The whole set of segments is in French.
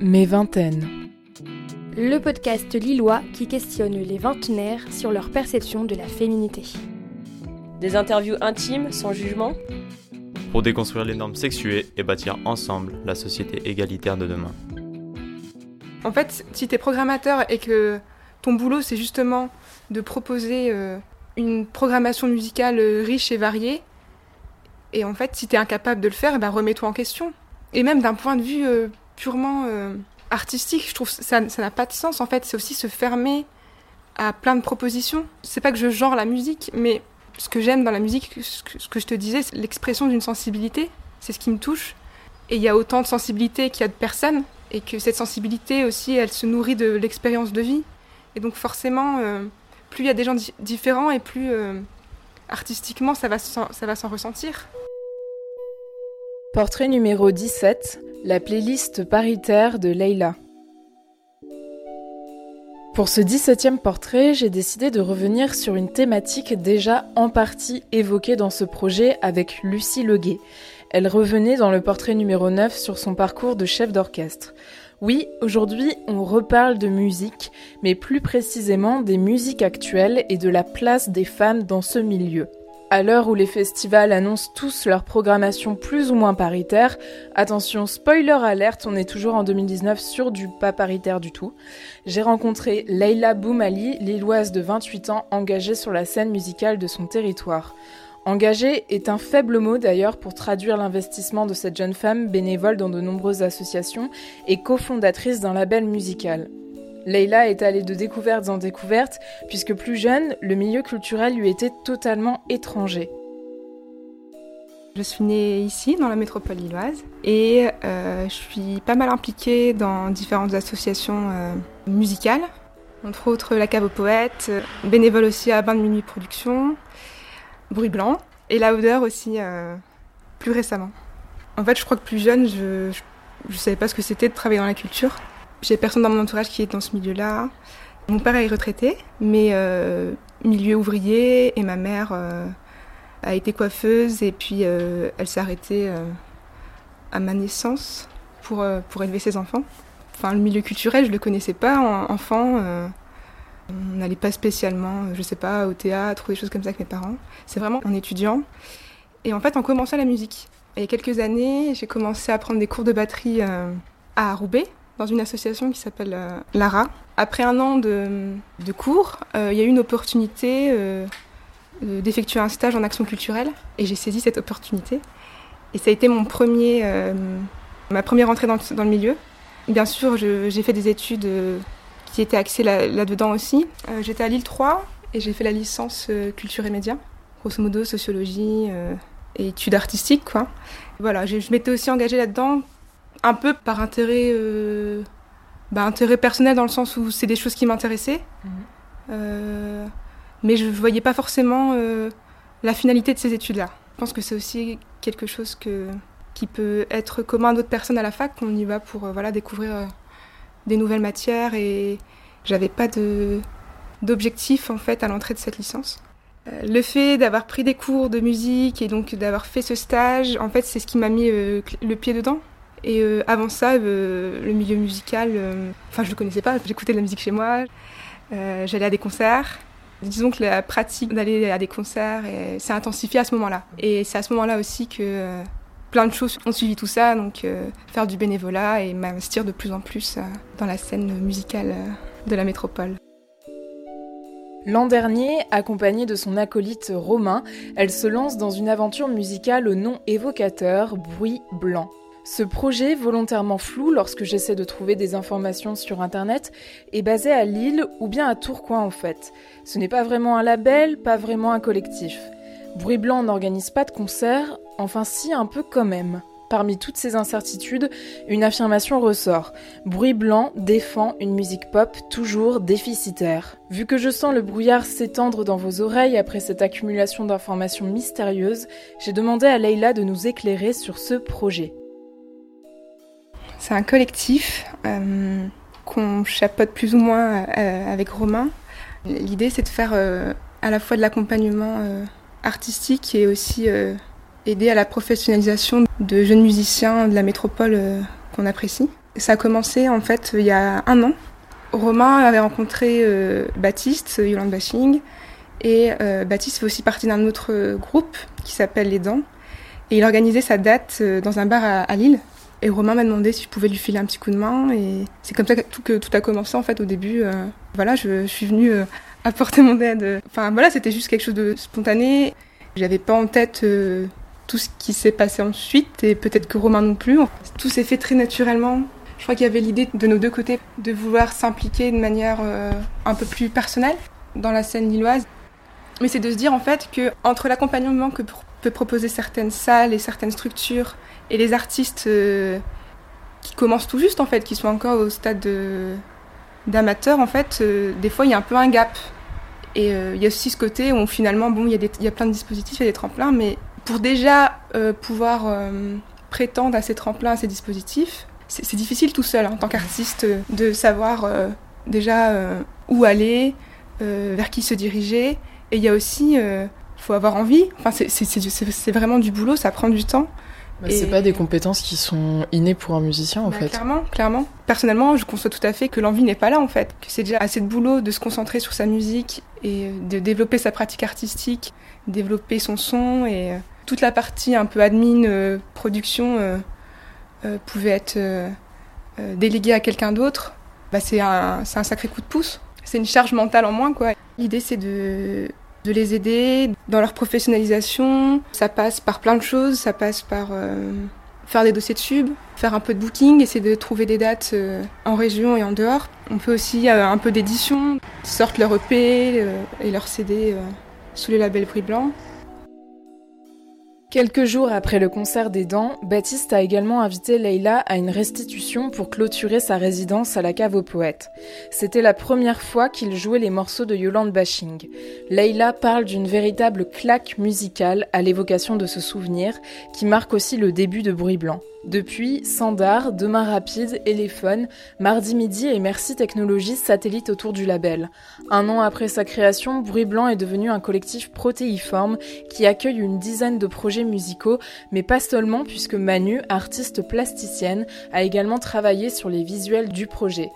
Mes vingtaines. Le podcast lillois qui questionne les vingtenaires sur leur perception de la féminité. Des interviews intimes, sans jugement? Pour déconstruire les normes sexuées et bâtir ensemble la société égalitaire de demain. En fait, si tu es programmateur et que ton boulot c'est justement de proposer euh, une programmation musicale euh, riche et variée, et en fait, si tu es incapable de le faire, bah, remets-toi en question. Et même d'un point de vue euh, purement artistique, je trouve ça n'a pas de sens. En fait, c'est aussi se fermer à plein de propositions. C'est pas que je genre la musique, mais ce que j'aime dans la musique, ce que, je te disais, c'est l'expression d'une sensibilité. C'est ce qui me touche. Et il y a autant de sensibilité qu'il y a de personnes, et que cette sensibilité aussi, elle se nourrit de l'expérience de vie. Et donc forcément, euh, plus il y a des gens différents, et plus euh, artistiquement, ça va s'en ressentir. Portrait numéro 17, la playlist paritaire de Leila. Pour ce 17e portrait, j'ai décidé de revenir sur une thématique déjà en partie évoquée dans ce projet avec Lucie Leguet. Elle revenait dans le portrait numéro 9 sur son parcours de chef d'orchestre. Oui, aujourd'hui, on reparle de musique, mais plus précisément des musiques actuelles et de la place des femmes dans ce milieu. À l'heure où les festivals annoncent tous leur programmation plus ou moins paritaire, attention, spoiler alerte, on est toujours en 2019 sur du pas paritaire du tout. J'ai rencontré Leila Boumali, lilloise de 28 ans, engagée sur la scène musicale de son territoire. Engagée est un faible mot d'ailleurs pour traduire l'investissement de cette jeune femme bénévole dans de nombreuses associations et cofondatrice d'un label musical. Leila est allée de découvertes en découvertes, puisque plus jeune, le milieu culturel lui était totalement étranger. Je suis née ici, dans la métropole lilloise, et euh, je suis pas mal impliquée dans différentes associations euh, musicales, entre autres la Cave aux Poètes, euh, bénévole aussi à Bain de Minuit Production, Bruit Blanc, et La Odeur aussi, plus récemment. En fait, je crois que plus jeune, je ne savais pas ce que c'était de travailler dans la culture. J'ai personne dans mon entourage qui est dans ce milieu-là. Mon père est retraité, mais euh, milieu ouvrier, et ma mère euh, a été coiffeuse, et puis euh, elle s'est arrêtée à ma naissance pour, pour élever ses enfants. Enfin, le milieu culturel, je ne le connaissais pas en, enfant. on n'allait pas spécialement, je sais pas, au théâtre ou des choses comme ça avec mes parents. C'est vraiment en étudiant. Et en fait, en commençant la musique. il y a quelques années, j'ai commencé à prendre des cours de batterie à Roubaix, dans une association qui s'appelle euh, Lara. Après un an de, cours, euh, il y a eu une opportunité euh, d'effectuer un stage en action culturelle et j'ai saisi cette opportunité. Et ça a été mon premier, ma première entrée dans, le milieu. Bien sûr, j'ai fait des études qui étaient axées là-dedans aussi. J'étais à Lille 3 et j'ai fait la licence culture et médias, grosso modo sociologie et études artistiques. Quoi. Voilà, je m'étais aussi engagée là-dedans un peu par intérêt, euh, bah, intérêt personnel dans le sens où c'est des choses qui m'intéressaient. Mhm. Euh, mais je ne voyais pas forcément euh, la finalité de ces études-là. Je pense que c'est aussi quelque chose que, qui peut être commun à d'autres personnes à la fac. On y va pour voilà, découvrir des nouvelles matières et j'avais pas de, d'objectif en fait à l'entrée de cette licence. Le fait d'avoir pris des cours de musique et donc d'avoir fait ce stage, en fait, c'est ce qui m'a mis le pied dedans. Et euh, avant ça, euh, le milieu musical, euh, enfin je le connaissais pas, j'écoutais de la musique chez moi, j'allais à des concerts. Disons que la pratique d'aller à des concerts s'est intensifiée à ce moment-là. Et c'est à ce moment-là aussi que plein de choses ont suivi tout ça, donc faire du bénévolat et m'investir de plus en plus dans la scène musicale de la métropole. L'an dernier, accompagnée de son acolyte Romain, elle se lance dans une aventure musicale au nom évocateur Bruit Blanc. Ce projet, volontairement flou lorsque j'essaie de trouver des informations sur Internet, est basé à Lille ou bien à Tourcoing en fait. Ce n'est pas vraiment un label, pas vraiment un collectif. Bruit Blanc n'organise pas de concert, enfin si un peu quand même. Parmi toutes ces incertitudes, une affirmation ressort. Bruit Blanc défend une musique pop toujours déficitaire. Vu que je sens le brouillard s'étendre dans vos oreilles après cette accumulation d'informations mystérieuses, j'ai demandé à Leila de nous éclairer sur ce projet. C'est un collectif euh, qu'on chapeaute plus ou moins euh, avec Romain. L'idée, c'est de faire euh, à la fois de l'accompagnement artistique et aussi aider à la professionnalisation de jeunes musiciens de la métropole qu'on apprécie. Ça a commencé en fait il y a un an. Romain avait rencontré Baptiste, Yolande Bashing, et Baptiste fait aussi partie d'un autre groupe qui s'appelle Les Dents. Et il organisait sa date dans un bar à Lille, et Romain m'a demandé si je pouvais lui filer un petit coup de main. Et c'est comme ça que tout, que tout a commencé en fait au début. Euh, voilà, je, suis venue euh, apporter mon aide. Enfin voilà, c'était juste quelque chose de spontané. J'avais pas en tête euh, tout ce qui s'est passé ensuite et peut-être que Romain non plus. Tout s'est fait très naturellement. Je crois qu'il y avait l'idée de nos deux côtés de vouloir s'impliquer de manière un peu plus personnelle dans la scène lilloise. Mais c'est de se dire en fait que entre l'accompagnement que peut proposer certaines salles et certaines structures et les artistes euh, qui commencent tout juste, en fait, qui sont encore au stade d'amateurs, en fait, euh, des fois, il y a un peu un gap. Et euh, il y a aussi ce côté où finalement, bon, il y, y, a plein de dispositifs, il y a des tremplins, mais pour déjà pouvoir prétendre à ces tremplins, à ces dispositifs, c'est difficile tout seul, hein, en tant qu'artiste, de savoir déjà où aller, vers qui se diriger. Et il y a aussi, il faut avoir envie. Enfin, c'est vraiment du boulot, ça prend du temps. Bah, C'est pas des compétences qui sont innées pour un musicien en bah, fait. Clairement, clairement. Personnellement, je conçois tout à fait que l'envie n'est pas là en fait, que c'est déjà assez de boulot de se concentrer sur sa musique et de développer sa pratique artistique, développer son son et euh, toute la partie un peu admin, euh, production euh, pouvait être déléguée à quelqu'un d'autre. Bah, c'est un, un sacré coup de pouce. C'est une charge mentale en moins quoi. L'idée c'est de de les aider dans leur professionnalisation. Ça passe par plein de choses, ça passe par euh, faire des dossiers de sub, faire un peu de booking, essayer de trouver des dates euh, en région et en dehors. On peut aussi euh, un peu d'édition, sortent leur EP et leur CD sous les labels Bruit Blanc. Quelques jours après le concert des Dents, Baptiste a également invité Leila à une restitution pour clôturer sa résidence à la cave aux poètes. C'était la première fois qu'il jouait les morceaux de Yolande Bashing. Leila parle d'une véritable claque musicale à l'évocation de ce souvenir qui marque aussi le début de Bruit Blanc. Depuis, Sandar, Demain Rapide, Elephone, Mardi Midi et Merci Technologies satellitent autour du label. Un an après sa création, Bruit Blanc est devenu un collectif protéiforme qui accueille une dizaine de projets musicaux, mais pas seulement puisque Manu, artiste plasticienne, a également travaillé sur les visuels du projet.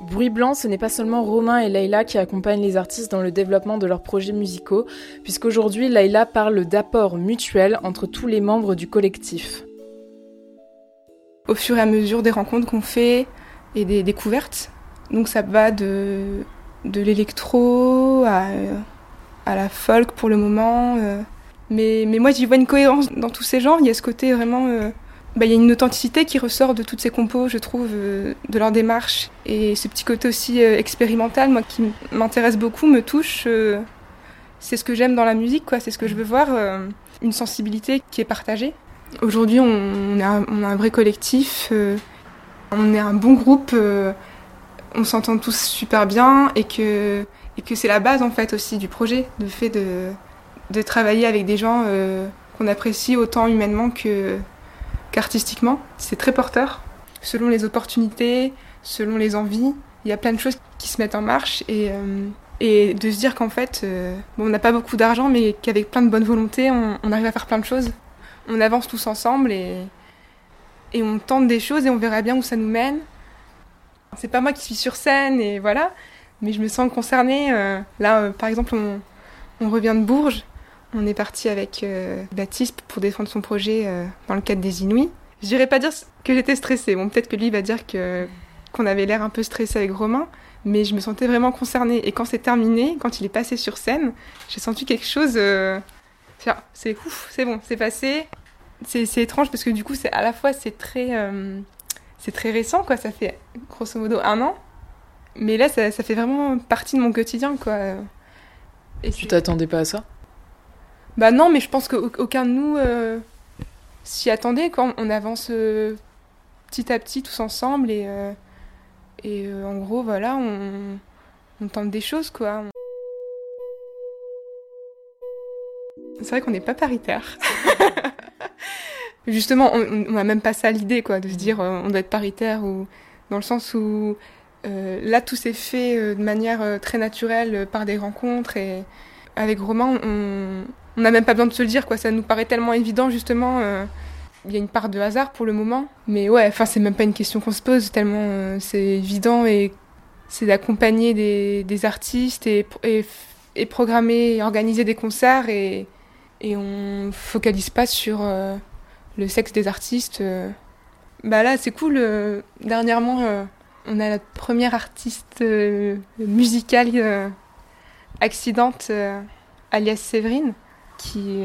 Bruit Blanc, ce n'est pas seulement Romain et Leïla qui accompagnent les artistes dans le développement de leurs projets musicaux, puisqu'aujourd'hui Leïla parle d'apport mutuel entre tous les membres du collectif au fur et à mesure des rencontres qu'on fait et des découvertes. Donc ça va de, de l'électro à, à, la folk pour le moment. Euh. Mais, mais moi j'y vois une cohérence dans tous ces genres. Il y a ce côté vraiment... Euh, bah, il y a une authenticité qui ressort de toutes ces compos, je trouve, euh, de leur démarche. Et ce petit côté aussi expérimental, moi, qui m'intéresse beaucoup, me touche. c'est ce que j'aime dans la musique, quoi. C'est ce que je veux voir. une sensibilité qui est partagée. Aujourd'hui, on, a, un vrai collectif, euh, on est un bon groupe, euh, on s'entend tous super bien et que, et que c'est la base en fait aussi du projet, le fait de, de travailler avec des gens euh, qu'on apprécie autant humainement que, qu'artistiquement. C'est très porteur, selon les opportunités, selon les envies. Il y a plein de choses qui se mettent en marche et, et de se dire qu'en fait, bon, on n'a pas beaucoup d'argent, mais qu'avec plein de bonne volonté, on arrive à faire plein de choses on avance tous ensemble et, et on tente des choses et on verra bien où ça nous mène. C'est pas moi qui suis sur scène et voilà, mais je me sens concernée. Euh, là, euh, par exemple, on, revient de Bourges. On est parti avec euh, Baptiste pour défendre son projet dans le cadre des Inouïs. Je dirais pas dire que j'étais stressée. Bon, peut-être que lui va dire que qu'on avait l'air un peu stressé avec Romain, mais je me sentais vraiment concernée. Et quand c'est terminé, quand il est passé sur scène, j'ai senti quelque chose c'est ouf, c'est bon, c'est passé. C'est étrange parce que du coup, c'est à la fois c'est très, euh, c'est très récent, quoi. Ça fait grosso modo un an, mais là, ça, fait vraiment partie de mon quotidien, quoi. Et tu t'attendais pas à ça? Bah non, mais je pense qu'aucun de nous euh, s'y attendait, quoi. On avance euh, petit à petit tous ensemble et, et en gros, voilà, on, on tente des choses, quoi. C'est vrai qu'on n'est pas paritaire. Justement, on n'a même pas ça l'idée, quoi, de se dire euh, on doit être paritaire, ou dans le sens où euh, là, tout s'est fait euh, de manière très naturelle par des rencontres. Et avec Romain, on n'a même pas besoin de se le dire, quoi. Ça nous paraît tellement évident, justement, Il y a une part de hasard pour le moment, mais ouais, enfin c'est même pas une question qu'on se pose tellement c'est évident et c'est d'accompagner des, artistes et, et, et, programmer et organiser des concerts et, et on focalise pas sur euh, le sexe des artistes. Euh. Bah là c'est cool, euh, dernièrement on a la première artiste musicale accidente alias Séverine qui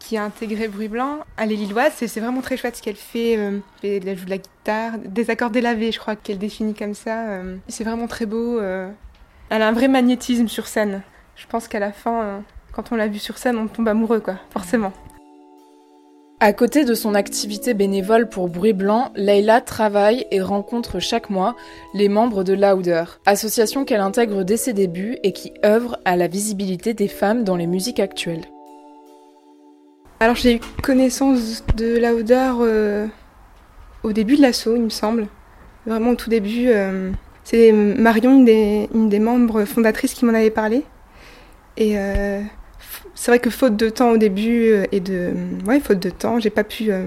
qui a intégré Bruit Blanc. Elle est lilloise, c'est vraiment très chouette ce qu'elle fait. Elle joue de la guitare, des accords délavés, je crois qu'elle définit comme ça. C'est vraiment très beau. Elle a un vrai magnétisme sur scène. Je pense qu'à la fin, quand on l'a vue sur scène, on tombe amoureux, quoi, forcément. À côté de son activité bénévole pour Bruit Blanc, Leila travaille et rencontre chaque mois les membres de Louder, association qu'elle intègre dès ses débuts et qui œuvre à la visibilité des femmes dans les musiques actuelles. Alors j'ai eu connaissance de Lauder euh, au début de l'assaut, il me semble. Vraiment au tout début. Euh, c'est Marion, une des, une des, membres fondatrices, qui m'en avait parlé. Et euh, c'est vrai que faute de temps au début euh, et de ouais faute de temps, j'ai pas pu euh,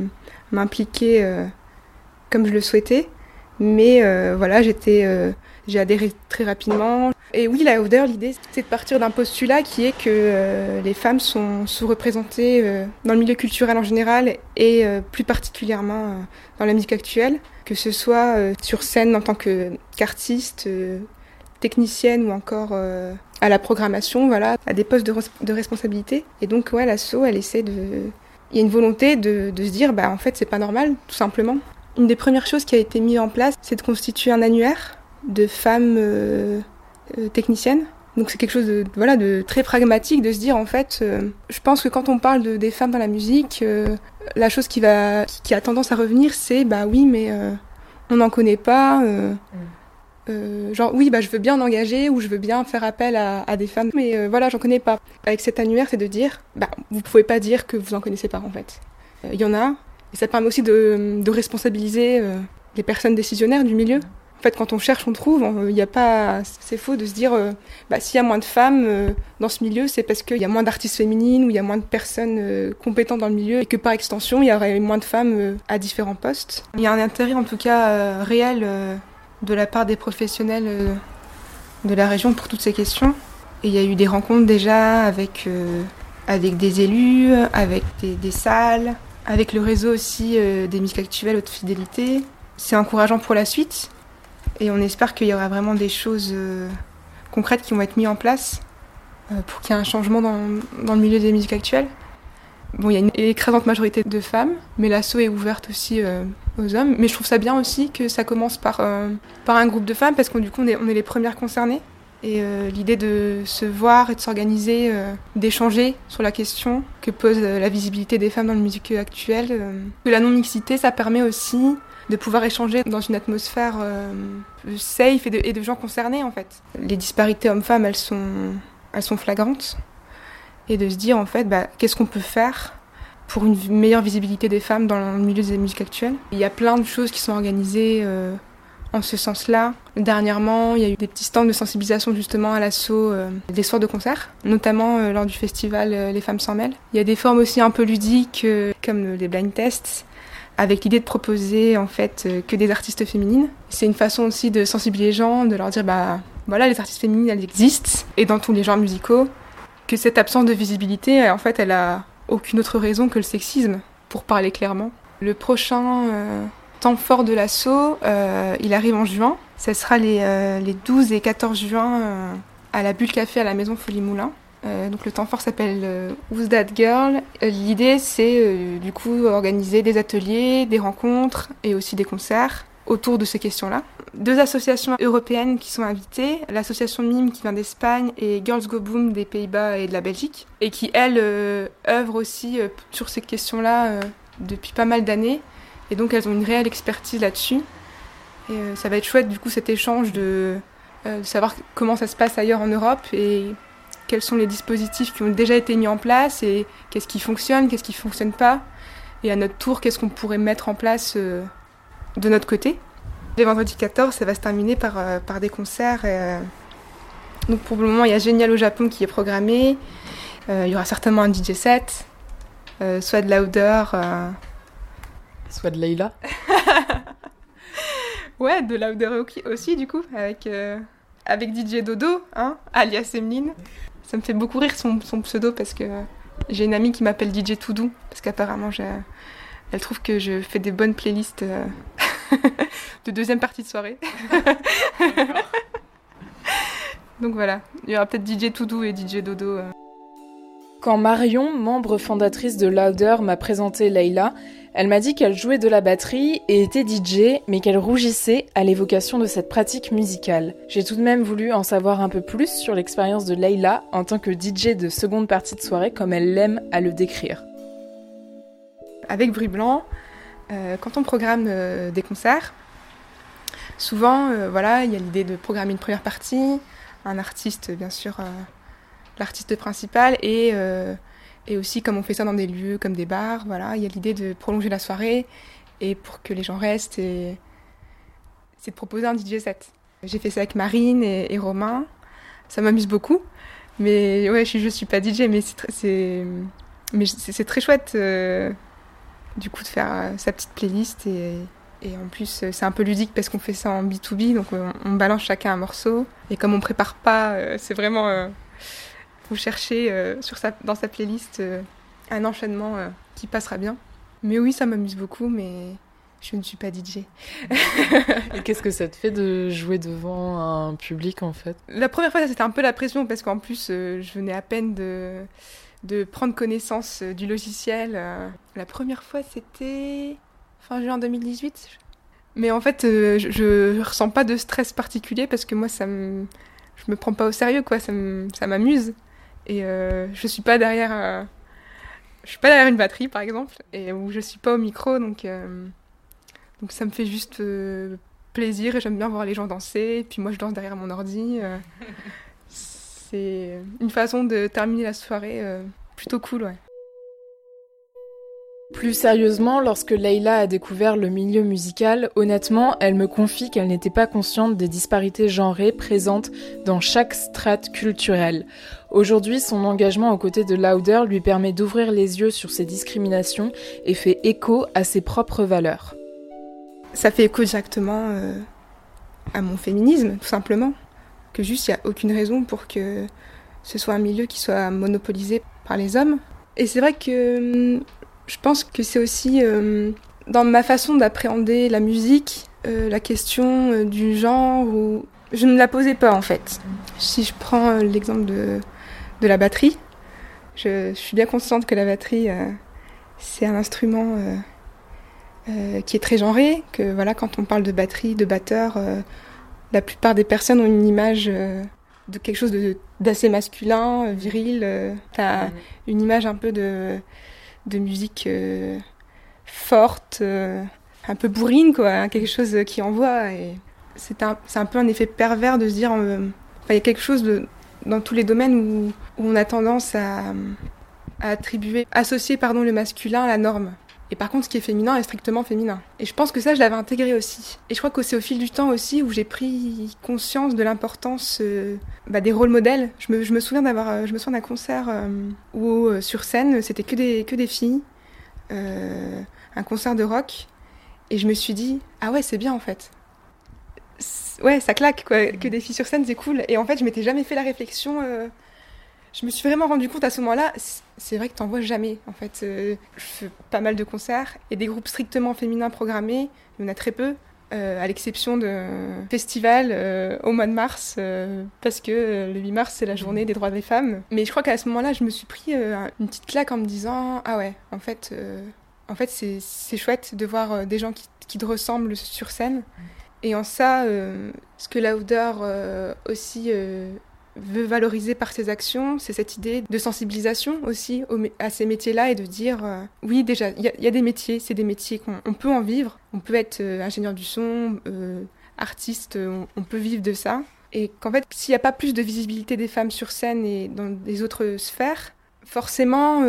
m'impliquer comme je le souhaitais. Mais voilà, j'étais j'ai adhéré très rapidement. Et oui, la Lauder, l'idée, c'est de partir d'un postulat qui est que euh, les femmes sont sous-représentées euh, dans le milieu culturel en général et euh, plus particulièrement euh, dans la musique actuelle, que ce soit euh, sur scène en tant qu'artiste, technicienne ou encore à la programmation, voilà, à des postes de, responsabilité. Et donc, ouais, l'assaut, elle essaie de... Il y a une volonté de, se dire, bah en fait, c'est pas normal, tout simplement. Une des premières choses qui a été mise en place, c'est de constituer un annuaire de femmes euh, euh, techniciennes. Donc c'est quelque chose de, voilà, de très pragmatique de se dire en fait, euh, je pense que quand on parle de, des femmes dans la musique, euh, la chose qui, va, qui a tendance à revenir, c'est bah oui, mais euh, on n'en connaît pas. Mm. Genre oui, bah je veux bien en engager ou je veux bien faire appel à, des femmes, mais voilà, j'en connais pas. Avec cet annuaire, c'est de dire, bah vous pouvez pas dire que vous en connaissez pas en fait. Il y en a, et ça permet aussi de, responsabiliser les personnes décisionnaires du milieu. En fait, quand on cherche, on trouve. Il n'y a pas. C'est faux de se dire, euh, bah, s'il y a moins de femmes euh, dans ce milieu, c'est parce qu'il y a moins d'artistes féminines ou il y a moins de personnes euh, compétentes dans le milieu et que par extension, il y aurait moins de femmes euh, à différents postes. Il y a un intérêt, en tout cas, euh, réel de la part des professionnels de la région pour toutes ces questions. Et il y a eu des rencontres déjà avec, avec des élus, avec des, des, salles, avec le réseau aussi des musiques actuelles haute fidélité. C'est encourageant pour la suite. Et on espère qu'il y aura vraiment des choses euh, concrètes qui vont être mises en place euh, pour qu'il y ait un changement dans, dans, le milieu des musiques actuelles. Bon, il y a une écrasante majorité de femmes, mais l'assaut est ouverte aussi euh, aux hommes. Mais je trouve ça bien aussi que ça commence par, euh, par un groupe de femmes, parce qu'on du coup, on est, on est les premières concernées. Et euh, l'idée de se voir et de s'organiser, d'échanger sur la question que pose la visibilité des femmes dans la musique actuelle. que la non-mixité, ça permet aussi de pouvoir échanger dans une atmosphère safe et de, et de, gens concernés en fait. Les disparités hommes-femmes, elles sont, elles sont flagrantes. Et de se dire en fait, bah, qu'est-ce qu'on peut faire pour une meilleure visibilité des femmes dans le milieu des musiques actuelles? Il y a plein de choses qui sont organisées euh, en ce sens-là. Dernièrement, il y a eu des petits stands de sensibilisation justement à l'assaut euh, des soirs de concert, notamment euh, lors du festival Les Femmes s'en mêlent. Il y a des formes aussi un peu ludiques comme les blind tests avec l'idée de proposer en fait que des artistes féminines. C'est une façon aussi de sensibiliser les gens, de leur dire bah voilà les artistes féminines elles existent et dans tous les genres musicaux cette absence de visibilité en fait elle a aucune autre raison que le sexisme pour parler clairement. Le prochain euh, temps fort de l'assaut, euh, il arrive en juin. Ce sera les, euh, les 12 et 14 juin euh, à la Bulle Café à la Maison Folie Moulin. Euh, donc le temps fort s'appelle euh, Who's That Girl? Euh, L'idée c'est euh, du coup organiser des ateliers, des rencontres et aussi des concerts autour de ces questions-là. Deux associations européennes qui sont invitées, l'association MIME qui vient d'Espagne et Girls Go Boom des Pays-Bas et de la Belgique, et qui elles euh, œuvrent aussi euh, sur ces questions-là depuis pas mal d'années. Et donc elles ont une réelle expertise là-dessus. Et ça va être chouette du coup cet échange de, de savoir comment ça se passe ailleurs en Europe et quels sont les dispositifs qui ont déjà été mis en place et qu'est-ce qui fonctionne, qu'est-ce qui ne fonctionne pas. Et à notre tour, qu'est-ce qu'on pourrait mettre en place euh, de notre côté. Le vendredi 14, ça va se terminer par, euh, par des concerts. Euh, donc pour le moment, il y a Génial au Japon qui est programmé. il y aura certainement un DJ set, soit de Louder, Soit de Leïla Ouais, de Louder aussi, du coup, avec, euh, avec DJ Dodo, hein, alias Emeline. Ça me fait beaucoup rire son, son pseudo parce que j'ai une amie qui m'appelle DJ Toudou, parce qu'apparemment, elle trouve que je fais des bonnes playlists euh, de deuxième partie de soirée. Donc voilà, il y aura peut-être DJ Toudou et DJ Dodo. euh. Quand Marion, membre fondatrice de Louder, m'a présenté Leïla, elle m'a dit qu'elle jouait de la batterie et était DJ, mais qu'elle rougissait à l'évocation de cette pratique musicale. J'ai tout de même voulu en savoir un peu plus sur l'expérience de Leïla en tant que DJ de seconde partie de soirée, comme elle l'aime à le décrire. Avec Bruit Blanc, euh, quand on programme euh, des concerts, souvent, euh, voilà, il y a l'idée de programmer une première partie, un artiste, bien sûr, l'artiste principal, et, aussi comme on fait ça dans des lieux comme des bars, voilà, il y a l'idée de prolonger la soirée, et pour que les gens restent, c'est de proposer un DJ set. J'ai fait ça avec Marine et, Romain, ça m'amuse beaucoup, mais ouais, je, je suis pas DJ, mais c'est très chouette. Du coup de faire euh, sa petite playlist et, et en plus euh, c'est un peu ludique parce qu'on fait ça en B2B donc on, balance chacun un morceau. Et comme on prépare pas euh, c'est vraiment euh, vous cherchez euh, sur sa, dans sa playlist euh, un enchaînement qui passera bien. Mais oui ça m'amuse beaucoup mais je ne suis pas DJ Et qu'est-ce que ça te fait de jouer devant un public en fait? La première fois c'était un peu la pression parce qu'en plus je venais à peine de de prendre connaissance euh, du logiciel. euh. La première fois, c'était fin juin 2018. Mais en fait, euh, je, je ressens pas de stress particulier parce que moi, ça me, je me prends pas au sérieux, quoi. Ça m'amuse. Et je suis suis pas derrière une batterie, par exemple, et où je suis pas au micro, donc, ça me fait juste plaisir j'aime bien voir les gens danser. Puis moi, je danse derrière mon ordi. C'est une façon de terminer la soirée euh, plutôt cool, ouais. Plus sérieusement, lorsque Leïla a découvert le milieu musical, honnêtement, elle me confie qu'elle n'était pas consciente des disparités genrées présentes dans chaque strate culturelle. Aujourd'hui, son engagement aux côtés de Lauder lui permet d'ouvrir les yeux sur ces discriminations et fait écho à ses propres valeurs. Ça fait écho directement euh, à mon féminisme, tout simplement. Que juste, il n'y a aucune raison pour que ce soit un milieu qui soit monopolisé par les hommes. Et c'est vrai que hum, je pense que c'est aussi euh, dans ma façon d'appréhender la musique, euh, la question euh, du genre, où je ne la posais pas en fait. Si je prends euh, l'exemple de, de la batterie, je, je suis bien consciente que la batterie, c'est un instrument qui est très genré, que voilà, quand on parle de batterie, de batteur, la plupart des personnes ont une image euh, de quelque chose d'assez masculin, euh, viril. euh, T'as une image un peu de, de musique euh, forte, euh, un peu bourrine, quoi, hein, quelque chose qui envoie. Et c'est un, un peu un effet pervers de se dire, euh, il y a quelque chose de, dans tous les domaines où, où on a tendance à, à attribuer, associer pardon, le masculin à la norme. Et par contre, ce qui est féminin est strictement féminin. Et je pense que ça, je l'avais intégré aussi. Et je crois que c'est au fil du temps aussi où j'ai pris conscience de l'importance euh, bah, des rôles modèles. Je me, souviens d'avoir, euh, je me souviens d'un concert euh, où sur scène c'était que des que des filles, un concert de rock, et je me suis dit ah ouais c'est bien en fait. Ouais, ça claque quoi. Que des filles sur scène, c'est cool. Et en fait, je m'étais jamais fait la réflexion. Je me suis vraiment rendu compte à ce moment-là, c'est vrai que t'en vois jamais. En fait, Euh, je fais pas mal de concerts et des groupes strictement féminins programmés, il y en a très peu, euh, à l'exception de festivals euh, au mois de mars, parce que le 8 mars c'est la journée des droits des femmes. Mais je crois qu'à ce moment-là, je me suis pris une petite claque en me disant ah ouais, en fait, en fait c'est chouette de voir des gens qui, te ressemblent sur scène. Et en ça, ce que Lauder aussi veut valoriser par ses actions, c'est cette idée de sensibilisation aussi à ces métiers-là et de dire euh, oui déjà il y, a- des métiers, c'est des métiers qu'on on peut en vivre, on peut être euh, ingénieur du son, euh, artiste, on, peut vivre de ça. Et qu'en fait s'il n'y a pas plus de visibilité des femmes sur scène et dans des autres sphères, forcément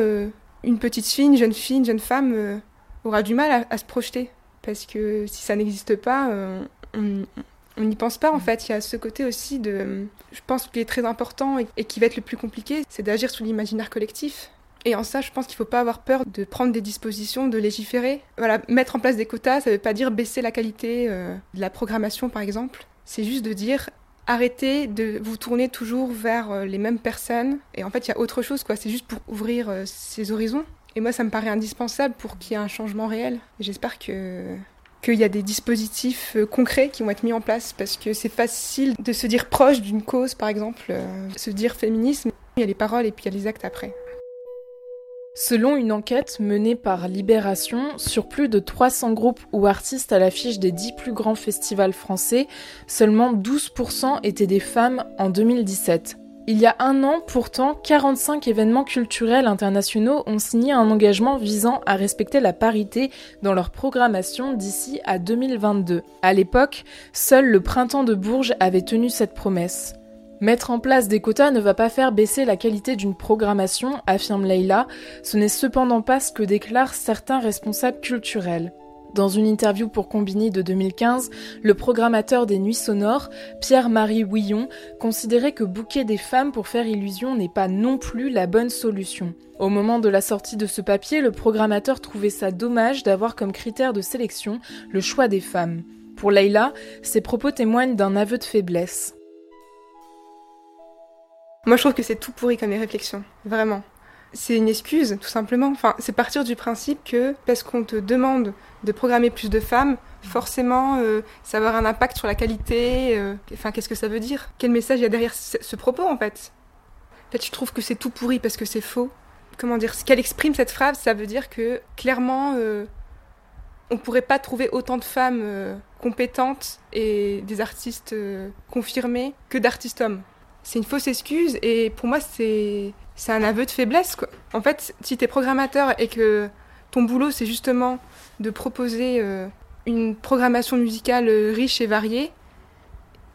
une petite fille, une jeune fille, une jeune femme aura du mal à, à se projeter parce que si ça n'existe pas, on, on n'y pense pas en fait. Il y a ce côté aussi de, je pense, qui est très important et, qui va être le plus compliqué, c'est d'agir sur l'imaginaire collectif. Et en ça, je pense qu'il ne faut pas avoir peur de prendre des dispositions, de légiférer. Voilà, mettre en place des quotas, ça ne veut pas dire baisser la qualité euh, de la programmation, par exemple. C'est juste de dire arrêtez de vous tourner toujours vers euh, les mêmes personnes. Et en fait, il y a autre chose, quoi. C'est juste pour ouvrir euh, ces horizons. Et moi, ça me paraît indispensable pour qu'il y ait un changement réel. J'espère que qu'il y a des dispositifs concrets qui vont être mis en place parce que c'est facile de se dire proche d'une cause, par exemple, se dire féminisme. Il y a les paroles et puis il y a les actes après. Selon une enquête menée par Libération, sur plus de 300 groupes ou artistes à l'affiche des 10 plus grands festivals français, seulement 12% étaient des femmes en 2017. Il y a un an, pourtant, 45 événements culturels internationaux ont signé un engagement visant à respecter la parité dans leur programmation d'ici à 2022. À l'époque, seul le Printemps de Bourges avait tenu cette promesse. Mettre en place des quotas ne va pas faire baisser la qualité d'une programmation, affirme Leila, ce n'est cependant pas ce que déclarent certains responsables culturels. Dans une interview pour Combini de 2015, le programmateur des Nuits Sonores, Pierre-Marie Houillon, considérait que bouquer des femmes pour faire illusion n'est pas non plus la bonne solution. Au moment de la sortie de ce papier, le programmateur trouvait ça dommage d'avoir comme critère de sélection le choix des femmes. Pour Leila, ces propos témoignent d'un aveu de faiblesse. Moi, je trouve que c'est tout pourri comme réflexion, vraiment. C'est une excuse, tout simplement. Enfin, c'est partir du principe que parce qu'on te demande de programmer plus de femmes, forcément, euh, ça va avoir un impact sur la qualité. Euh, enfin, qu'est-ce que ça veut dire? Quel message il y a derrière ce, propos, en fait? En fait, je trouve que c'est tout pourri parce que c'est faux. Comment dire? Ce qu'elle exprime, cette phrase, ça veut dire que, clairement, euh, on pourrait pas trouver autant de femmes compétentes et des artistes confirmés que d'artistes hommes c'est une fausse excuse et pour moi c'est c'est un aveu de faiblesse quoi. En fait, si tu es programmateur et que ton boulot c'est justement de proposer euh, une programmation musicale euh, riche et variée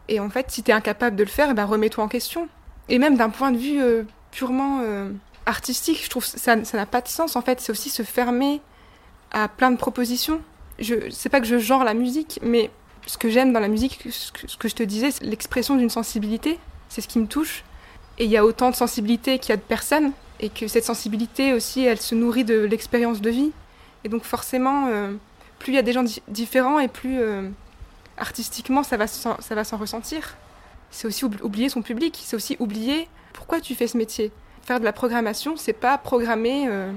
et en fait, si tu es incapable de le faire, ben remets-toi en question. Et même d'un point de vue euh, purement artistique, je trouve ça ça n'a pas de sens en fait, c'est aussi se fermer à plein de propositions. Je sais pas que je genre la musique, mais ce que j'aime dans la musique, ce que je te disais, c'est l'expression d'une sensibilité c'est ce qui me touche. Et il y a autant de sensibilité qu'il y a de personnes, et que cette sensibilité aussi, elle se nourrit de l'expérience de vie. Et donc forcément, euh, plus il y a des gens différents, et plus euh, artistiquement, ça va s'en ressentir. C'est aussi oublier son public, c'est aussi oublier pourquoi tu fais ce métier. Faire de la programmation, c'est pas programmer euh,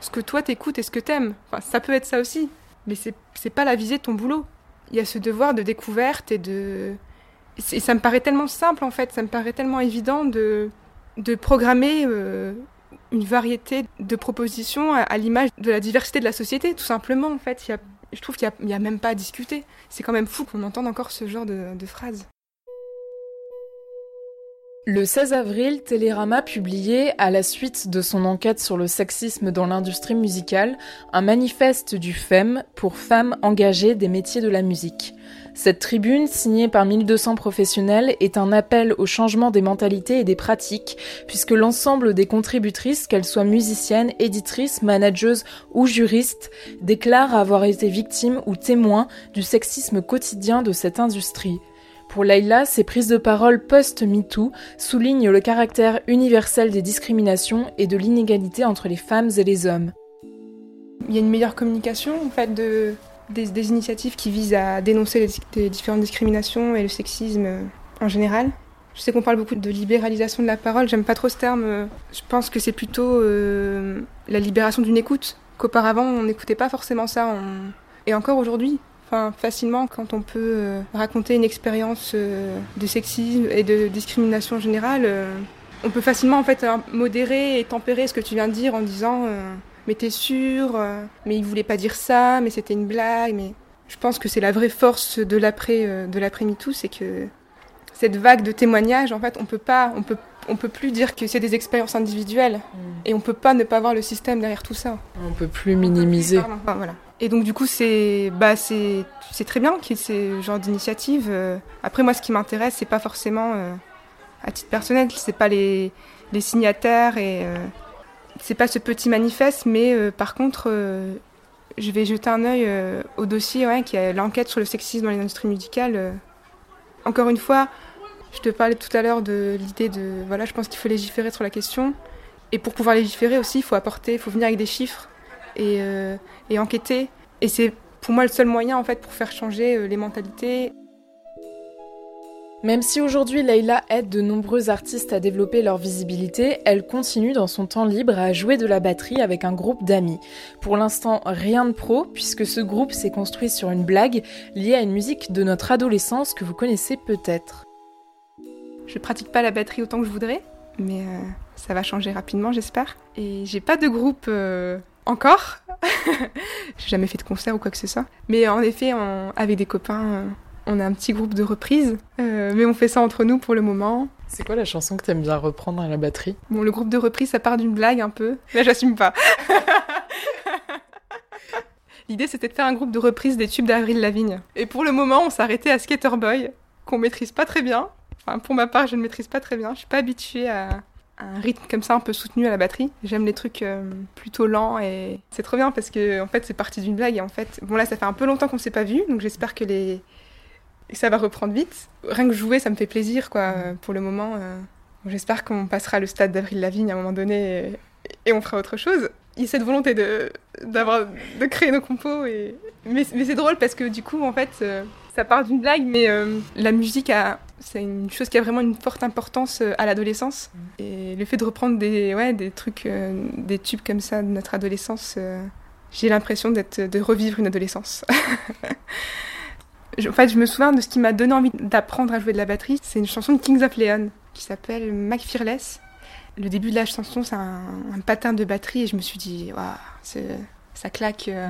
ce que toi t'écoutes et ce que t'aimes. Enfin, ça peut être ça aussi, mais c'est pas la visée de ton boulot. Il y a ce devoir de découverte et de, et ça me paraît tellement simple en fait, ça me paraît tellement évident de, de programmer euh, une variété de propositions à, l'image de la diversité de la société, tout simplement en fait. je trouve qu'il n'y a, même pas à discuter. C'est quand même fou qu'on entende encore ce genre de, de phrases. Le 16 avril, Télérama publiait, à la suite de son enquête sur le sexisme dans l'industrie musicale, un manifeste du FEM pour femmes engagées des métiers de la musique. Cette tribune, signée par 1200 professionnels, est un appel au changement des mentalités et des pratiques, puisque l'ensemble des contributrices, qu'elles soient musiciennes, éditrices, manageuses ou juristes, déclarent avoir été victimes ou témoins du sexisme quotidien de cette industrie. Pour Leila, ces prises de parole post-MeToo soulignent le caractère universel des discriminations et de l'inégalité entre les femmes et les hommes. Il y a une meilleure communication en fait de, des, initiatives qui visent à dénoncer les, différentes discriminations et le sexisme euh, en général. Je sais qu'on parle beaucoup de libéralisation de la parole, j'aime pas trop ce terme. Je pense que c'est plutôt euh, la libération d'une écoute, qu'auparavant on n'écoutait pas forcément ça. Et encore aujourd'hui, enfin, facilement, quand on peut raconter une expérience de sexisme et de discrimination générale, on peut facilement en fait modérer et tempérer ce que tu viens de dire en disant mais t'es sûr euh, Mais il voulait pas dire ça, mais c'était une blague. Mais je pense que c'est la vraie force de l'après euh, de l'après MeToo, c'est que cette vague de témoignages, en fait, on peut pas, on peut, on peut plus dire que c'est des expériences individuelles, mm. et on peut pas ne pas voir le système derrière tout ça. On peut plus minimiser. voilà. Et donc du coup, c'est, bah, c'est, très bien qu'il y ait ce genre d'initiative. Euh. Après, moi, ce qui m'intéresse, c'est pas forcément à titre personnel, c'est pas les, les signataires et c'est pas ce petit manifeste, mais euh, par contre, euh, je vais jeter un œil euh, au dossier qui est l'enquête sur le sexisme dans l'industrie musicale. Encore une fois, je te parlais tout à l'heure de l'idée de. Voilà, je pense qu'il faut légiférer sur la question. Et pour pouvoir légiférer aussi, il faut apporter, il faut venir avec des chiffres et, euh, et enquêter. Et c'est pour moi le seul moyen en fait pour faire changer euh, les mentalités. Même si aujourd'hui Leïla aide de nombreux artistes à développer leur visibilité, elle continue dans son temps libre à jouer de la batterie avec un groupe d'amis. Pour l'instant, rien de pro, puisque ce groupe s'est construit sur une blague liée à une musique de notre adolescence que vous connaissez peut-être. Je pratique pas la batterie autant que je voudrais, mais euh, ça va changer rapidement, j'espère. Et j'ai pas de groupe euh, encore. j'ai jamais fait de concert ou quoi que ce soit. Mais en effet, on- avec des copains, euh, on a un petit groupe de reprises, euh, mais on fait ça entre nous pour le moment. C'est quoi la chanson que t'aimes bien reprendre à la batterie? Bon, le groupe de reprises, ça part d'une blague un peu. Là, j'assume pas. L'idée, c'était de faire un groupe de reprises des tubes d'Avril Lavigne. Et pour le moment, on s'est arrêté à Skater Boy, qu'on maîtrise pas très bien. Enfin, pour ma part, je ne maîtrise pas très bien. Je suis pas habituée à un rythme comme ça, un peu soutenu à la batterie. J'aime les trucs euh, plutôt lents et c'est trop bien parce que en fait, c'est parti d'une blague et en fait, bon là, ça fait un peu longtemps qu'on s'est pas vu, donc j'espère que les ça va reprendre vite. Rien que jouer, ça me fait plaisir, quoi. euh, Pour le moment, euh, j'espère qu'on passera le stade d'Avril Lavigne à un moment donné et, on fera autre chose. Il y a cette volonté de, d'avoir, de créer nos compos. Et... Mais, mais c'est drôle parce que du coup, en fait, ça part d'une blague, mais euh, la musique, a, c'est une chose qui a vraiment une forte importance euh, à l'adolescence. Et le fait de reprendre des, ouais, des trucs, euh, des tubes comme ça de notre adolescence, euh, j'ai l'impression d'être, de revivre une adolescence. Je- en fait, je me souviens de ce qui m'a donné envie d'apprendre à jouer de la batterie. C'est une chanson de Kings of Leon qui s'appelle Mac Fearless. Le début de la chanson, c'est un, un pattern de batterie et je me suis dit, waouh, ça claque. euh.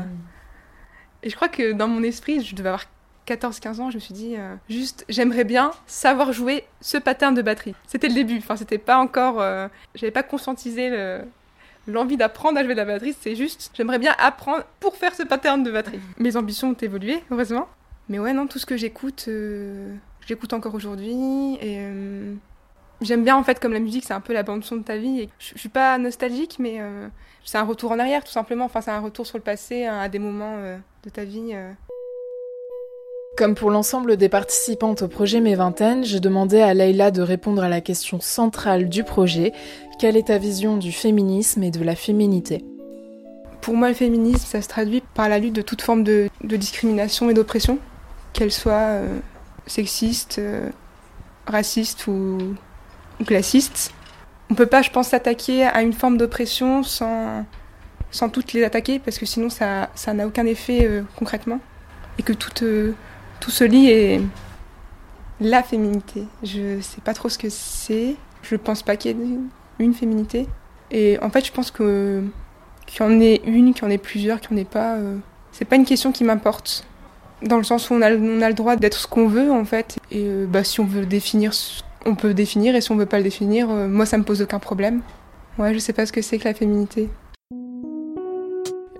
Et je crois que dans mon esprit, je devais avoir 14-15 ans, je me suis dit, euh, juste, j'aimerais bien savoir jouer ce pattern de batterie. C'était le début, enfin, c'était pas encore. euh, J'avais pas conscientisé le- l'envie d'apprendre à jouer de la batterie, c'est juste, j'aimerais bien apprendre pour faire ce pattern de batterie. Mes ambitions ont évolué, heureusement. Mais ouais, non, tout ce que j'écoute, euh, j'écoute encore aujourd'hui. Et euh, j'aime bien, en fait, comme la musique, c'est un peu la bande-son de ta vie. Je, suis pas nostalgique, mais c'est un retour en arrière, tout simplement. Enfin, c'est un retour sur le passé, hein, à des moments de ta vie. Comme pour l'ensemble des participantes au projet Mes Vingtaines, je demandais à Leïla de répondre à la question centrale du projet quelle est ta vision du féminisme et de la féminité? Pour moi, le féminisme, ça se traduit par la lutte de toute forme de, discrimination et d'oppression, qu'elle soit euh, sexiste, euh, raciste ou, classiste. On peut pas, je pense, s'attaquer à une forme d'oppression sans, sans toutes les attaquer, parce que sinon ça n'a aucun effet euh, concrètement. Et que tout, euh, tout se lie et la féminité. Je sais pas trop ce que c'est. Je pense pas qu'il y ait une féminité. Et en fait, je pense que qu'il y en ait une, qu'il y en ait plusieurs, qu'il n'y en ait pas, euh, c'est pas une question qui m'importe. Dans le sens où on a, le- droit d'être ce qu'on veut, en fait. Et euh, bah, si on veut définir, on peut définir. Et si on veut pas le définir, euh, moi, ça me pose aucun problème. Ouais, je sais pas ce que c'est que la féminité.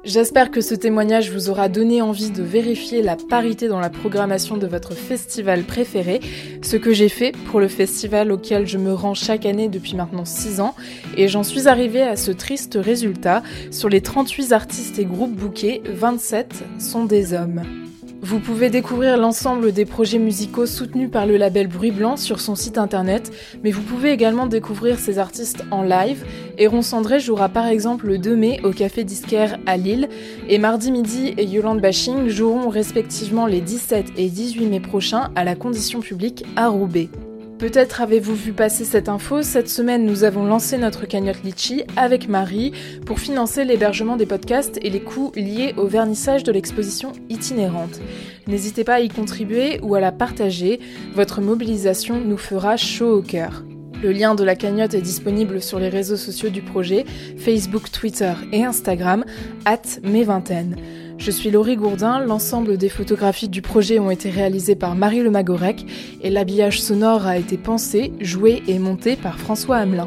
J'espère que ce témoignage vous aura donné envie de vérifier la parité dans la programmation de votre festival préféré, ce que j'ai fait pour le festival auquel je me rends chaque année depuis maintenant 6 ans, et j'en suis arrivée à ce triste résultat. Sur les 38 artistes et groupes bookés, 27 sont des hommes. Vous pouvez découvrir l'ensemble des projets musicaux soutenus par le label Bruit Blanc sur son site internet, mais vous pouvez également découvrir ces artistes en live. Héron Cendré jouera par exemple le 2 mai au Café Disquaire à Lille, et Mardi Midi et Yolande Bashing joueront respectivement les 17 et 18 mai prochains à la Condition Publique à Roubaix. Peut-être avez-vous vu passer cette info, cette semaine nous avons lancé notre cagnotte Litchi avec Marie pour financer l'hébergement des podcasts et les coûts liés au vernissage de l'exposition itinérante. N'hésitez pas à y contribuer ou à la partager, votre mobilisation nous fera chaud au cœur. Le lien de la cagnotte est disponible sur les réseaux sociaux du projet, Facebook, Twitter et Instagram, at mes. Je suis Laurie Gourdin, l'ensemble des photographies du projet ont été réalisées par Marie Le Magorec et l'habillage sonore a été pensé, joué et monté par François Hamelin.